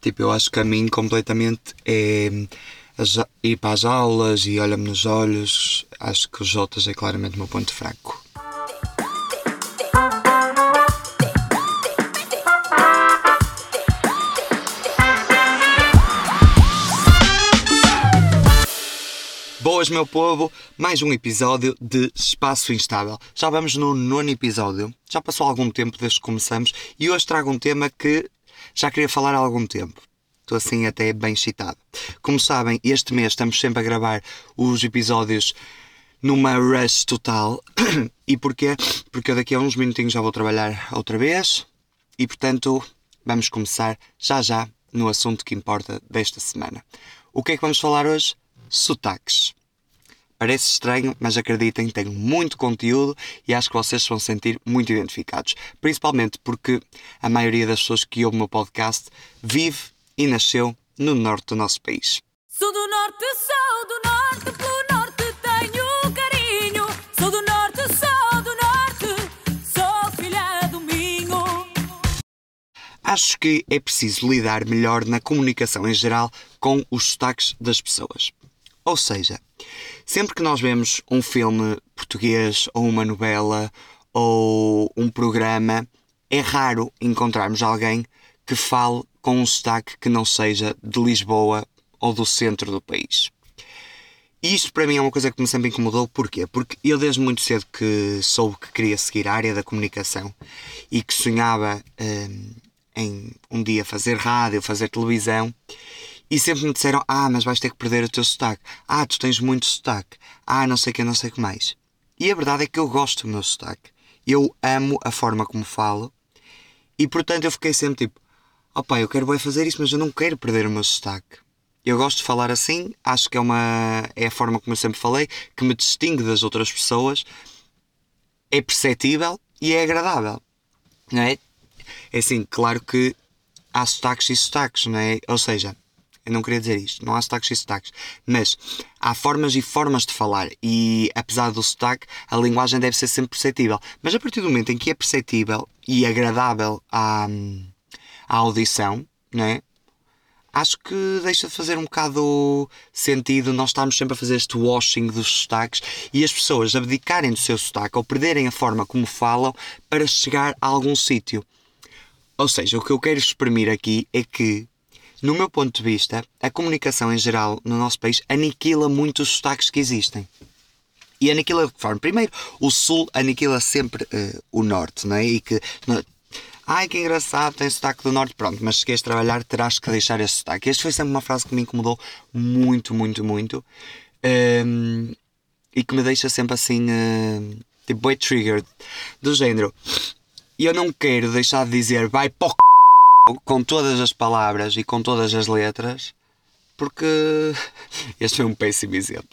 Tipo, eu acho que a mim completamente é ir para as aulas e olha-me nos olhos. Acho que os Jotas é claramente o meu ponto fraco. Boas, meu povo! Mais um episódio de Espaço Instável. Já vamos no nono episódio. Já passou algum tempo desde que começamos e hoje trago um tema que já queria falar há algum tempo. Estou assim até bem excitado. Como sabem, este mês estamos sempre a gravar os episódios numa rush total. E porquê? Porque eu daqui a uns minutinhos já vou trabalhar outra vez e, portanto, vamos começar já já no assunto que importa desta semana. O que é que vamos falar hoje? Sotaques. Parece estranho, mas acreditem, tenho muito conteúdo e acho que vocês se vão sentir muito identificados. Principalmente porque a maioria das pessoas que ouvem o meu podcast vive e nasceu no norte do nosso país. Sou do norte, sou do norte, pelo norte tenho carinho. Sou do norte, sou do norte, sou filha do Minho. Acho que é preciso lidar melhor na comunicação em geral com os sotaques das pessoas. Ou seja, sempre que nós vemos um filme português ou uma novela ou um programa, é raro encontrarmos alguém que fale com um sotaque que não seja de Lisboa ou do centro do país. E isto para mim é uma coisa que me sempre incomodou. Porquê? Porque eu desde muito cedo que soube que queria seguir a área da comunicação e que sonhava hum, em um dia fazer rádio, fazer televisão. E sempre me disseram, ah, mas vais ter que perder o teu sotaque. Ah, tu tens muito sotaque. Ah, não sei o que, não sei o que mais. E a verdade é que eu gosto do meu sotaque. Eu amo a forma como falo. E portanto eu fiquei sempre tipo, opá, eu quero bem fazer isso, mas eu não quero perder o meu sotaque. Eu gosto de falar assim, acho que é uma é a forma como eu sempre falei, que me distingue das outras pessoas, é perceptível e é agradável. Não é? É assim, claro que há sotaques e sotaques, não é? Ou seja, eu não queria dizer isto, não há sotaques e sotaques, mas há formas e formas de falar e apesar do sotaque, a linguagem deve ser sempre perceptível. Mas a partir do momento em que é perceptível e agradável à, à audição, não é? acho que deixa de fazer um bocado sentido nós estarmos sempre a fazer este washing dos sotaques e as pessoas abdicarem do seu sotaque ou perderem a forma como falam para chegar a algum sítio. Ou seja, o que eu quero exprimir aqui é que, no meu ponto de vista, a comunicação em geral no nosso país aniquila muito os sotaques que existem. E aniquila de que forma? Primeiro, o Sul aniquila sempre eh, o Norte, não é? E que. Ai que engraçado, tem sotaque do Norte. Pronto, mas se queres trabalhar, terás que deixar esse sotaque. Esta foi sempre uma frase que me incomodou muito, muito, muito. Ehm, e que me deixa sempre assim. eh, tipo, bem triggered. Do género. Eu não quero deixar de dizer vai para com todas as palavras e com todas as letras porque este foi um péssimo exemplo.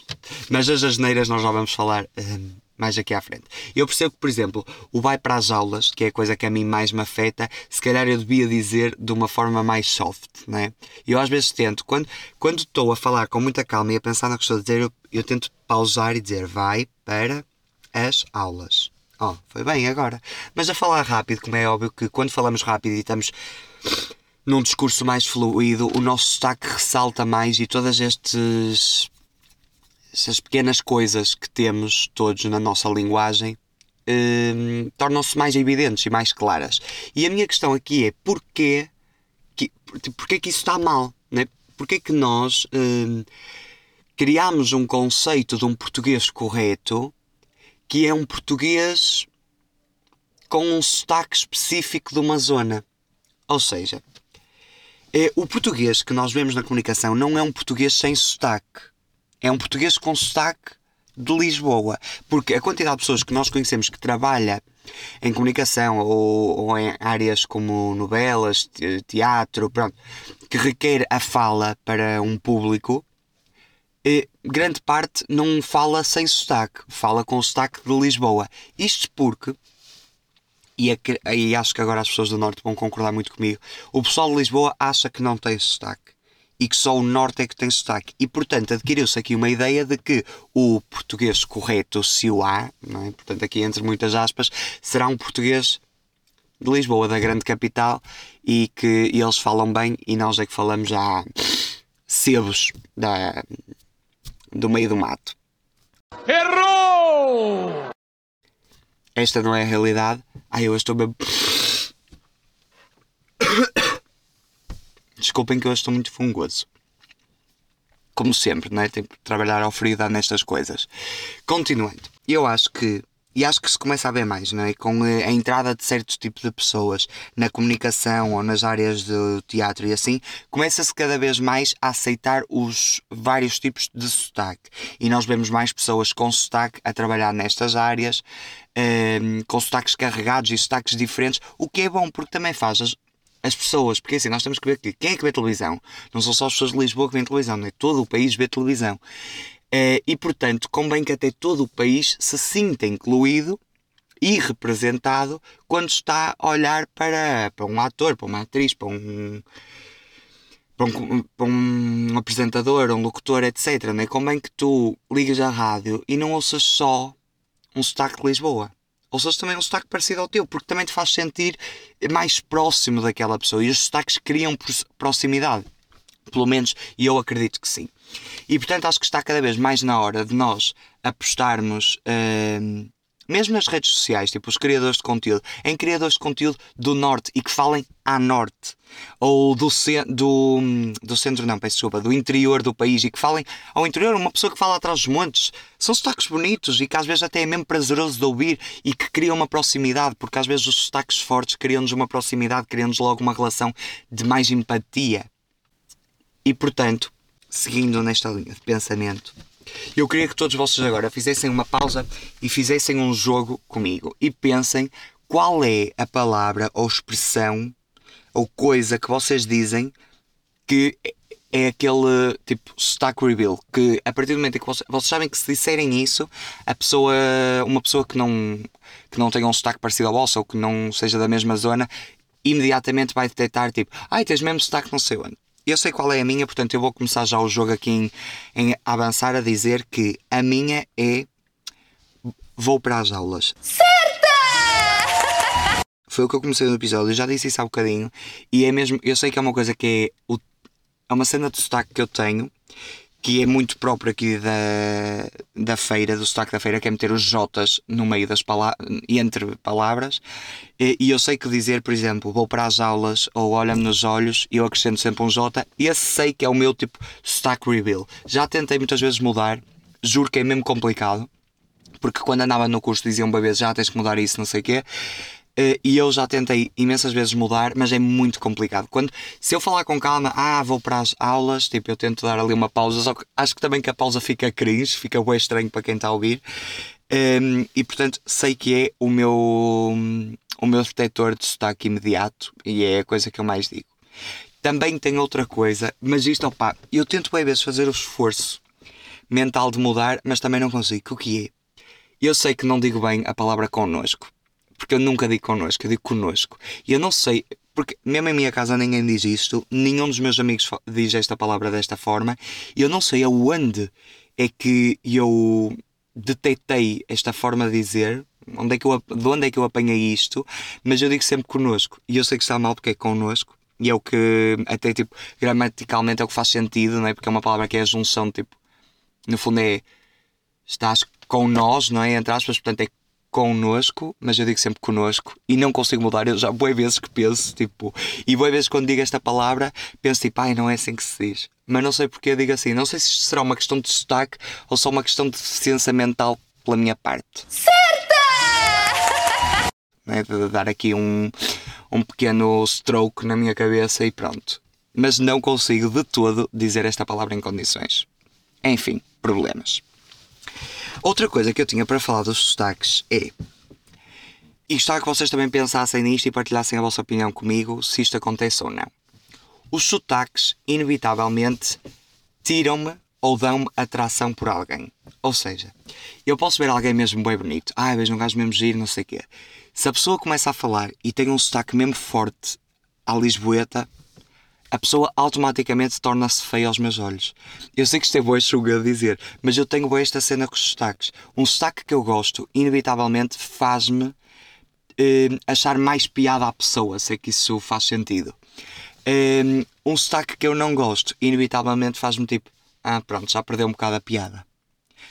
Mas as asneiras nós já vamos falar hum, mais aqui à frente. Eu percebo que, por exemplo, o vai para as aulas, que é a coisa que a mim mais me afeta, se calhar eu devia dizer de uma forma mais soft, não é? Eu às vezes tento, quando, quando estou a falar com muita calma e a pensar no que estou a dizer, eu, eu tento pausar e dizer vai para as aulas. Oh, foi bem agora. Mas a falar rápido, como é óbvio que quando falamos rápido e estamos num discurso mais fluido, o nosso sotaque ressalta mais e todas estas pequenas coisas que temos todos na nossa linguagem hum, tornam-se mais evidentes e mais claras. E a minha questão aqui é porquê que, porquê que isso está mal? Né? Porquê que nós hum, criamos um conceito de um português correto que é um português com um sotaque específico de uma zona? Ou seja, é, o português que nós vemos na comunicação não é um português sem sotaque. É um português com sotaque de Lisboa. Porque a quantidade de pessoas que nós conhecemos que trabalha em comunicação ou, ou em áreas como novelas, te- teatro, pronto, que requer a fala para um público, eh, grande parte não fala sem sotaque, fala com o sotaque de Lisboa. Isto porque e, que- e acho que agora as pessoas do Norte vão concordar muito comigo. O pessoal de Lisboa acha que não tem sotaque e que só o Norte é que tem sotaque. E portanto adquiriu-se aqui uma ideia de que o português correto, se o há, é? portanto aqui entre muitas aspas, será um português de Lisboa, da grande capital, e que eles falam bem e nós é que falamos já sebos da, do meio do mato. Errou! Esta não é a realidade. Ai, eu estou bem. Desculpem que eu estou muito fungoso. Como sempre, não é? Tem que trabalhar ao frio dar nestas coisas. Continuando, eu acho que e acho que se começa a ver mais, não é? Com a entrada de certos tipos de pessoas na comunicação ou nas áreas do teatro e assim, começa-se cada vez mais a aceitar os vários tipos de sotaque. E nós vemos mais pessoas com sotaque a trabalhar nestas áreas, eh, com sotaques carregados e sotaques diferentes, o que é bom porque também faz as, as pessoas, porque assim, nós temos que ver que quem é que vê televisão? Não são só as pessoas de Lisboa que vêem televisão, não é? Todo o país vê televisão. Eh, e portanto, convém que até todo o país se sinta incluído e representado quando está a olhar para, para um ator, para uma atriz, para um, para um, para um apresentador, um locutor, etc. Não é? Convém que tu ligas à rádio e não ouças só um sotaque de Lisboa. Ouças também um sotaque parecido ao teu, porque também te faz sentir mais próximo daquela pessoa. E os sotaques criam proximidade. Pelo menos, eu acredito que sim. E portanto acho que está cada vez mais na hora de nós apostarmos, uh, mesmo nas redes sociais, tipo os criadores de conteúdo, em criadores de conteúdo do Norte e que falem à Norte. Ou do, do, do centro, não, peço desculpa, do interior do país e que falem ao interior, uma pessoa que fala atrás dos montes. São sotaques bonitos e que às vezes até é mesmo prazeroso de ouvir e que criam uma proximidade, porque às vezes os sotaques fortes criam-nos uma proximidade, criam-nos logo uma relação de mais empatia. E portanto, seguindo nesta linha de pensamento, eu queria que todos vocês agora fizessem uma pausa e fizessem um jogo comigo. E pensem qual é a palavra ou expressão ou coisa que vocês dizem que é aquele tipo stack reveal que a partir do momento em que vocês, vocês, sabem que se disserem isso a pessoa uma pessoa que não que não tenha um sotaque parecido ao vosso ou que não seja da mesma zona imediatamente vai detectar tipo ai tens mesmo sotaque não sei onde eu sei qual é a minha, portanto eu vou começar já o jogo aqui em, em avançar a dizer que a minha é vou para as aulas. Certa! Foi o que eu comecei no episódio, eu já disse isso há bocadinho, e é mesmo, eu sei que é uma coisa que é, o, é uma cena de sotaque que eu tenho que é muito próprio aqui da, da feira, do sotaque da feira, que é meter os Jotas no meio das palavras, entre palavras. E, e, eu sei que dizer, por exemplo, vou para as aulas ou olha-me nos olhos e eu acrescento sempre um J, esse sei que é o meu tipo sotaque reveal. Já tentei muitas vezes mudar, juro que é mesmo complicado, porque quando andava no curso diziam uma vez já tens que mudar isso, não sei o quê. Uh, e eu já tentei imensas vezes mudar, mas é muito complicado. Quando, se eu falar com calma, ah, vou para as aulas, tipo, eu tento dar ali uma pausa, só que acho que também que a pausa fica cringe, fica bem estranho para quem está a ouvir. Um, ehm, e portanto, sei que é o meu, o meu detector de sotaque imediato e é a coisa que eu mais digo. Também tem outra coisa, mas isto, opá, eu tento bem vezes fazer o esforço mental de mudar, mas também não consigo. O que é? Eu sei que não digo bem a palavra connosco porque eu nunca digo connosco, eu digo connosco. E eu não sei, porque mesmo em minha casa ninguém diz isto, nenhum dos meus amigos diz esta palavra desta forma, e eu não sei aonde é que eu detetei esta forma de dizer, onde é que eu, de onde é que eu apanhei isto, mas eu digo sempre connosco. E eu sei que está mal porque é connosco, e é o que, até tipo, gramaticalmente é o que faz sentido, não é? Porque é uma palavra que é a junção, tipo, no fundo é estás com nós, não é? Entre aspas, portanto é connosco, mas eu digo sempre connosco e não consigo mudar. Eu já boas vezes que penso, tipo, e boas vezes quando digo esta palavra, penso tipo, ai, não é assim que se diz. Mas não sei porque eu digo assim. Não sei se será uma questão de sotaque ou só uma questão de deficiência mental pela minha parte. Certa! É de dar aqui um, um pequeno stroke na minha cabeça e pronto. Mas não consigo de todo dizer esta palavra em condições. Enfim, problemas. Outra coisa que eu tinha para falar dos sotaques é. E gostava que vocês também pensassem nisto e partilhassem a vossa opinião comigo se isto acontece ou não. Os sotaques, inevitavelmente, tiram-me ou dão-me atração por alguém. Ou seja, eu posso ver alguém mesmo bem bonito, ah, vejo um gajo mesmo giro, não sei o quê. Se a pessoa começa a falar e tem um sotaque mesmo forte à Lisboeta, a pessoa automaticamente torna-se feia aos meus olhos. Eu sei que isto é boa chuga a dizer, mas eu tenho boa esta cena com os sotaques. Um sotaque que eu gosto, inevitavelmente, faz-me eh, achar mais piada à pessoa, sei que isso faz sentido. Eh, um sotaque que eu não gosto, inevitavelmente faz-me tipo, ah, pronto, já perdeu um bocado a piada.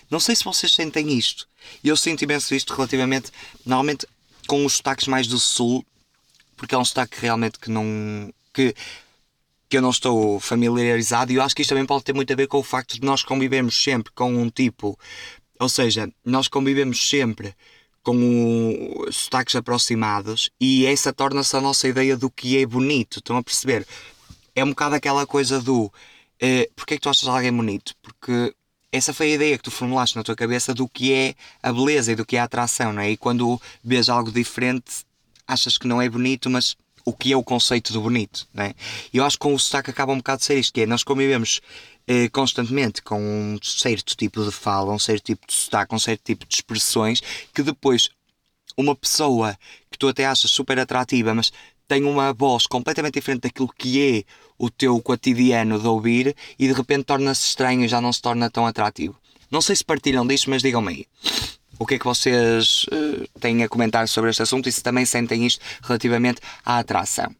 Não sei se vocês sentem isto. Eu sinto imenso isto relativamente, normalmente, com os sotaques mais do sul, porque é um sotaque realmente que não. que, que eu não estou familiarizado e eu acho que isto também pode ter muito a ver com o facto de nós convivermos sempre com um tipo. Ou seja, nós convivemos sempre com o, sotaques aproximados e essa torna-se a nossa ideia do que é bonito. Estão a perceber? É um bocado aquela coisa do. Eh, Porquê é que tu achas alguém bonito? Porque essa foi a ideia que tu formulaste na tua cabeça do que é a beleza e do que é a atração, não é? E quando vês algo diferente, achas que não é bonito, mas o que é o conceito do bonito, é? E eu acho que com o sotaque acaba um bocado de ser isto, que é, nós convivemos eh, constantemente com um certo tipo de fala, um certo tipo de sotaque, um certo tipo de expressões, que depois uma pessoa que tu até achas super atrativa, mas tem uma voz completamente diferente daquilo que é o teu cotidiano de ouvir e de repente torna-se estranho e já não se torna tão atrativo. Não sei se partilham disto, mas digam-me aí. O que é que vocês uh, têm a comentar sobre este assunto e se também sentem isto relativamente à atração?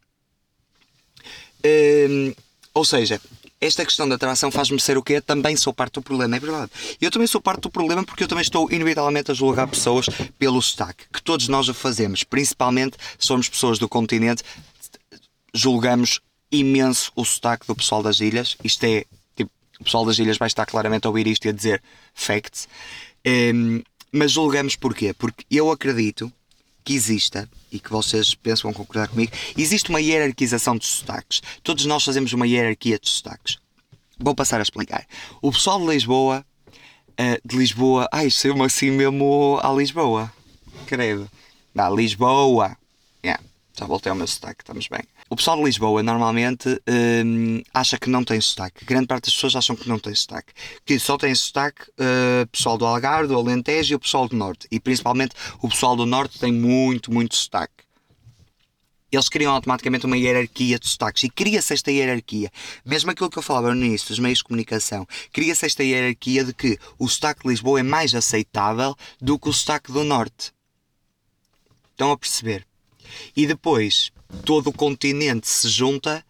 Uh, ou seja, esta questão da atração faz-me ser o quê? Também sou parte do problema, é verdade. Eu também sou parte do problema porque eu também estou inevitavelmente a julgar pessoas pelo sotaque, que todos nós o fazemos, principalmente somos pessoas do continente, julgamos imenso o sotaque do pessoal das ilhas. Isto é, tipo, o pessoal das ilhas vai estar claramente a ouvir isto e a dizer facts. Um, mas julgamos porquê? Porque eu acredito que exista, e que vocês pensam concordar comigo, existe uma hierarquização de sotaques. Todos nós fazemos uma hierarquia de sotaques. Vou passar a explicar. O pessoal de Lisboa, uh, de Lisboa, ai, saiu-me assim mesmo a Lisboa. Credo. Dá, Lisboa. Yeah, já voltei ao meu sotaque, estamos bem. O pessoal de Lisboa normalmente hum, acha que não tem sotaque. Grande parte das pessoas acham que não tem sotaque. Que só tem sotaque o uh, pessoal do Algarve, do Alentejo e o pessoal do Norte. E principalmente o pessoal do Norte tem muito, muito sotaque. Eles criam automaticamente uma hierarquia de sotaques e cria-se esta hierarquia. Mesmo aquilo que eu falava no início dos meios de comunicação, cria-se esta hierarquia de que o sotaque de Lisboa é mais aceitável do que o sotaque do Norte. Estão a perceber? E depois, todo o continente se junta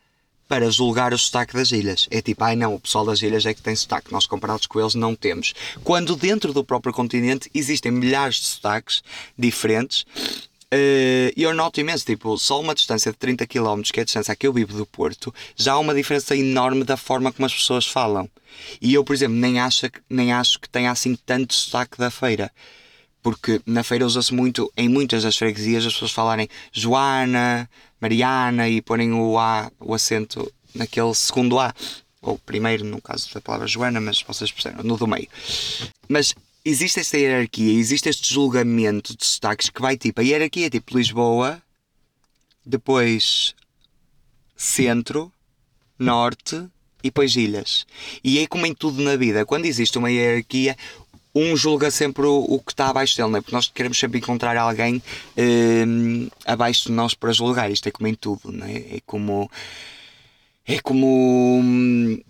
para julgar o sotaque das ilhas. É tipo, ai não, o pessoal das ilhas é que tem sotaque, nós comparados com eles não temos. Quando dentro do próprio continente existem milhares de sotaques diferentes. Uh, eu noto imenso, tipo, só uma distância de 30 km, que é a distância que eu vivo do Porto, já há uma diferença enorme da forma como as pessoas falam. E eu, por exemplo, nem acho, nem acho que tenha assim tanto sotaque da feira porque na feira usa-se muito, em muitas das freguesias, as pessoas falarem Joana, Mariana e porem o A, o acento naquele segundo A. Ou primeiro, no caso da palavra Joana, mas vocês percebem, no do meio. Mas existe esta hierarquia, existe este julgamento de sotaques que vai tipo, a hierarquia é tipo Lisboa, depois centro, norte e depois ilhas. E é como em tudo na vida, quando existe uma hierarquia, um julga sempre o, o, que está abaixo dele, não é? porque nós queremos sempre encontrar alguém um, abaixo de nós para julgar. Isto é como em tudo, não é? É como. É como. Hum,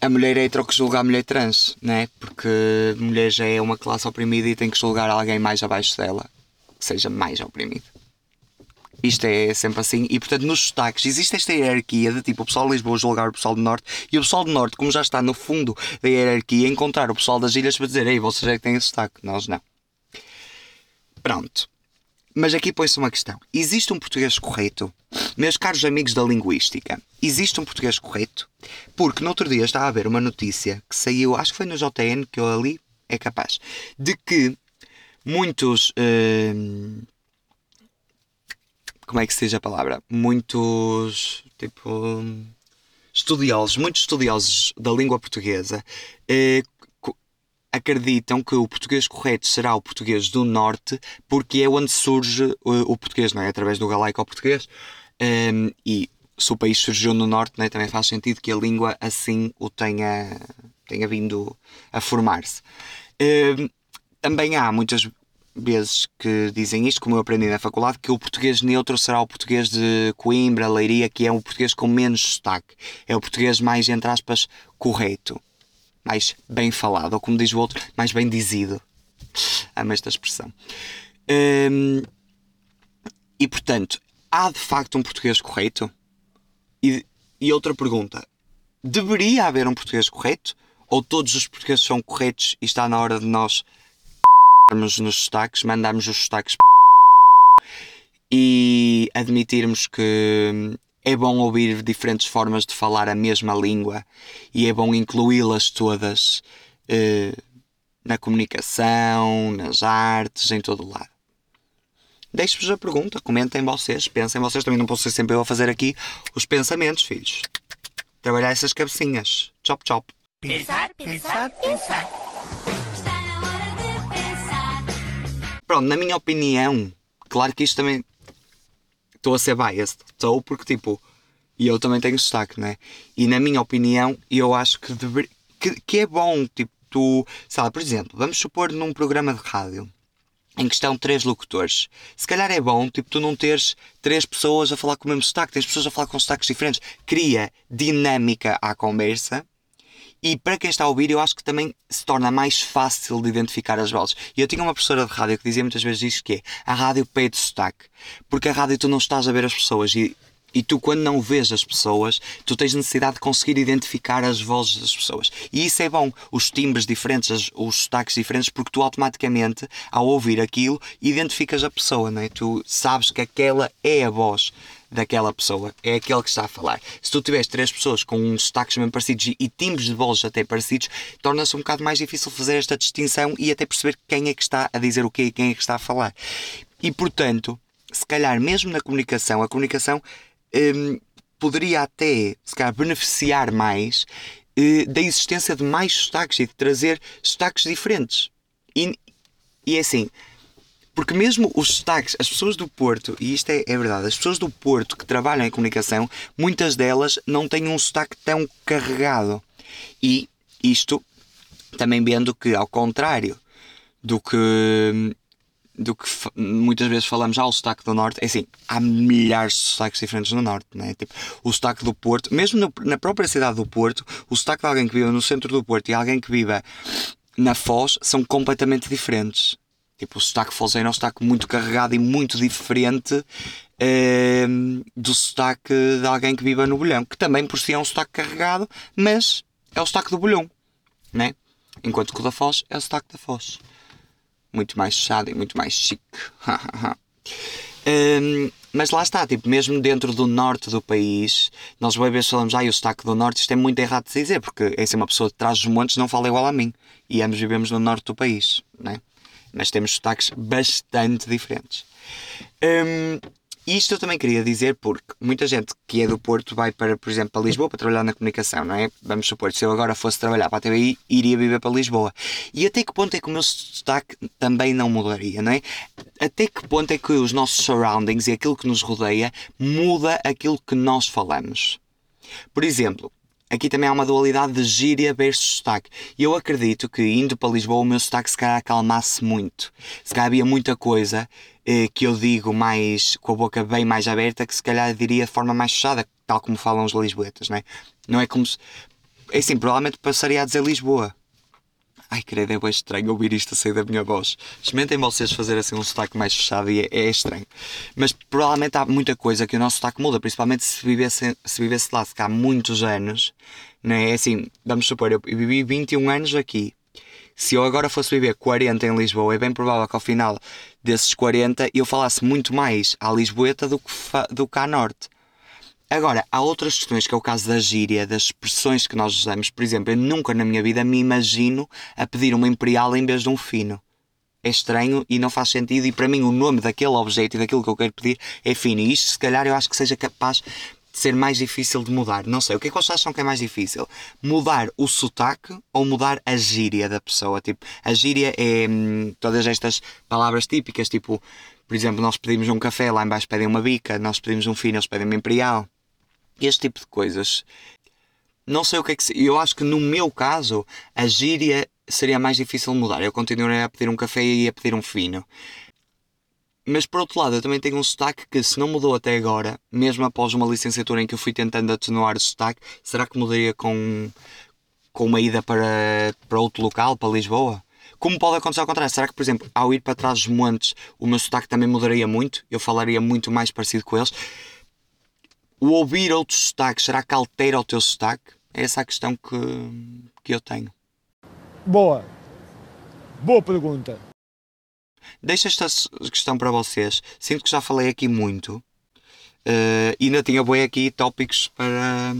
a mulher hetero que julga a mulher trans, não é? Porque mulher já é uma classe oprimida e tem que julgar alguém mais abaixo dela, que seja mais oprimido. Isto é sempre assim. E portanto, nos sotaques existe esta hierarquia de tipo o pessoal de Lisboa julgar o pessoal do Norte e o pessoal do Norte, como já está no fundo da hierarquia, encontrar o pessoal das ilhas para dizer: Ei, vocês é que têm sotaque, nós não. Pronto. Mas aqui põe-se uma questão: existe um português correto? Meus caros amigos da linguística, existe um português correto? Porque no outro dia estava a ver uma notícia que saiu, acho que foi no JN que eu ali, é capaz, de que muitos. Uh, como é que seja a palavra? Muitos, tipo, estudiosos, muitos estudiosos da língua portuguesa eh, acreditam que o português correto será o português do norte, porque é onde surge o, o português, não é? Através do galaico ao português. Ehm, e se o país surgiu no norte, é? também faz sentido que a língua assim o tenha, tenha vindo a formar-se. Ehm, também há muitas vezes que dizem isto, como eu aprendi na faculdade, que o português neutro será o português de Coimbra, Leiria, que é o português com menos sotaque. É o português mais, entre aspas, correto. Mais bem falado, ou como diz o outro, mais bem dizido. Amo esta expressão. Hum, E portanto, há de facto um português correto? E, e outra pergunta: deveria haver um português correto? Ou todos os portugueses são corretos e está na hora de nós nos sotaques, mandarmos os sotaques e admitirmos que é bom ouvir diferentes formas de falar a mesma língua e é bom incluí-las todas eh, na comunicação, nas artes, em todo lado. Deixo-vos a pergunta, comentem vocês, pensem vocês, também não posso ser sempre eu a fazer aqui os pensamentos, filhos. Trabalhar essas cabecinhas. Chop, chop. Pensar, pensar, pensar. Pronto, na minha opinião, claro que isto também. Estou a ser biased. Estou porque, tipo. E eu também tenho sotaque, né? E na minha opinião, eu acho que, dever... que, que é bom, tipo, tu. Sabe, por exemplo, vamos supor num programa de rádio em que estão três locutores. Se calhar é bom, tipo, tu não teres três pessoas a falar com o mesmo sotaque, tens pessoas a falar com sotaques diferentes. Cria dinâmica à conversa. E para quem está a ouvir, eu acho que também se torna mais fácil de identificar as vozes. E eu tinha uma professora de rádio que dizia muitas vezes isto que é a rádio pede sotaque. Porque a rádio tu não estás a ver as pessoas e, e tu quando não vês as pessoas, tu tens necessidade de conseguir identificar as vozes das pessoas. E isso é bom. Os timbres diferentes, as- os sotaques diferentes, porque tu automaticamente, ao ouvir aquilo, identificas a pessoa, não é? Tu sabes que aquela é a voz daquela pessoa, é aquele que está a falar. Se tu tiveres três pessoas com uns sotaques mesmo parecidos e, timbres de voz até parecidos, torna-se um bocado mais difícil fazer esta distinção e até perceber quem é que está a dizer o quê e quem é que está a falar. E portanto, se calhar mesmo na comunicação, a comunicação hum, poderia até, se calhar, beneficiar mais eh, da existência de mais sotaques e de trazer sotaques diferentes. E, e é assim, porque mesmo os sotaques, as pessoas do Porto, e isto é, é verdade, as pessoas do Porto que trabalham em comunicação, muitas delas não têm um sotaque tão carregado. E isto também vendo que, ao contrário do que do que muitas vezes falamos ao sotaque do Norte, é assim, há milhares de sotaques diferentes no Norte, né? tipo, o sotaque do Porto, mesmo no- na própria cidade do Porto, o sotaque de alguém que viva no centro do Porto e alguém que viva na Foz são completamente diferentes. Tipo, o sotaque fozeiro é um sotaque muito carregado e muito diferente ehm, do sotaque de alguém que viva no Bolhão, que também por si é um sotaque carregado, mas é o sotaque do Bolhão, né? Enquanto que o da Foz é o sotaque da Foz muito mais fechado e muito mais chique. Hum, mas lá está, tipo, mesmo dentro do norte do país, nós bem vezes falamos, ah, o sotaque do norte, isto é muito errado de se dizer, porque é assim, uma pessoa de trás dos montes não fala igual a mim. E ambos vivemos no norte do país, né? Mas temos sotaques bastante diferentes. Hum, isto eu também queria dizer porque muita gente que é do Porto vai para, por exemplo, para Lisboa para trabalhar na comunicação, não é? Vamos supor, se eu agora fosse trabalhar para a TVI, iria viver para Lisboa. E até que ponto é que o meu sotaque também não mudaria, não é? Até que ponto é que os nossos surroundings e aquilo que nos rodeia muda aquilo que nós falamos? Por exemplo, aqui também há uma dualidade de gíria versus sotaque. E eu acredito que indo para Lisboa o meu sotaque se calhar acalmasse muito. Se calhar havia muita coisa eh, que eu digo mais com a boca bem mais aberta que se calhar diria de forma mais fechada, tal como falam os lisboetas, não é? Não é como se. É assim, provavelmente passaria a dizer Lisboa. Ai, credo, é bem estranho ouvir isto a sair da minha voz. Experimentem vocês fazer assim um sotaque mais fechado e é, é estranho. Mas provavelmente há muita coisa que o nosso sotaque muda, principalmente se vivesse, se vivesse lá se cá há muitos anos. Não é É assim, vamos supor, eu vivi 21 anos aqui. Se eu agora fosse viver 40 em Lisboa, é bem provável que ao final desses 40 eu falasse muito mais à Lisboeta do que, do que à Norte. Agora, há outras questões, que é o caso da gíria, das expressões que nós usamos. Por exemplo, eu nunca na minha vida me imagino a pedir uma imperial em vez de um fino. É estranho e não faz sentido, e para mim o nome daquele objeto e daquilo que eu quero pedir é fino. E isto, se calhar, eu acho que seja capaz de ser mais difícil de mudar. Não sei, o que é que vocês acham que é mais difícil? Mudar o sotaque ou mudar a gíria da pessoa? Tipo, a gíria é hum, todas estas palavras típicas, tipo, por exemplo, nós pedimos um café, lá embaixo pedem uma bica, nós pedimos um fino, eles pedem uma imperial este tipo de coisas. Não sei o que é que. Eu acho que no meu caso, a gíria seria mais difícil mudar. Eu continuaria a pedir um café e a pedir um fino. Mas por outro lado, eu também tenho um sotaque que, se não mudou até agora, mesmo após uma licenciatura em que eu fui tentando atenuar o sotaque, será que mudaria com, com uma ida para, para outro local, para Lisboa? como pode acontecer ao contrário? Será que, por exemplo, ao ir para trás dos montes, o meu sotaque também mudaria muito? Eu falaria muito mais parecido com eles? O ouvir outros sotaques, será que altera o teu sotaque? É essa a questão que, que eu tenho. Boa. Boa pergunta. Deixo esta questão para vocês. Sinto que já falei aqui muito. eh, e ainda tinha boi aqui tópicos para,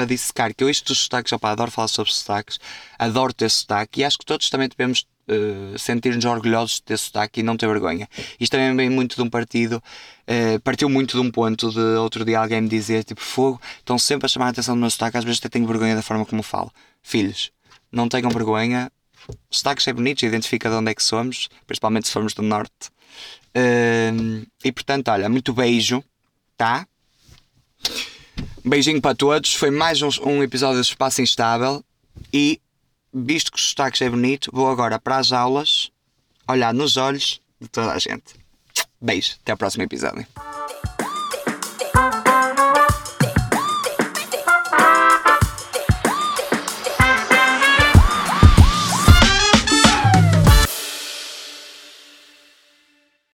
para dissecar. Que eu dos sotaques, opa, adoro falar sobre sotaques. Adoro ter sotaque. E acho que todos também devemos eh, sentir-nos orgulhosos de ter sotaque e não ter vergonha. Isto também vem muito de um partido. eh, partiu muito de um ponto de outro dia alguém me dizer, tipo, fogo, estão sempre a chamar a atenção do meu sotaque. Às vezes até tenho vergonha da forma como falo. Filhos, não tenham vergonha. Sotaques é bonitos, identifica de onde é que somos, principalmente se formos do norte. Hum, e portanto, olha, muito beijo, tá? Beijinho para todos. Foi mais um, um episódio de Espaço Instável. E visto que os sotaques é bonito, vou agora para as aulas olhar nos olhos de toda a gente. Beijo, até ao próximo episódio.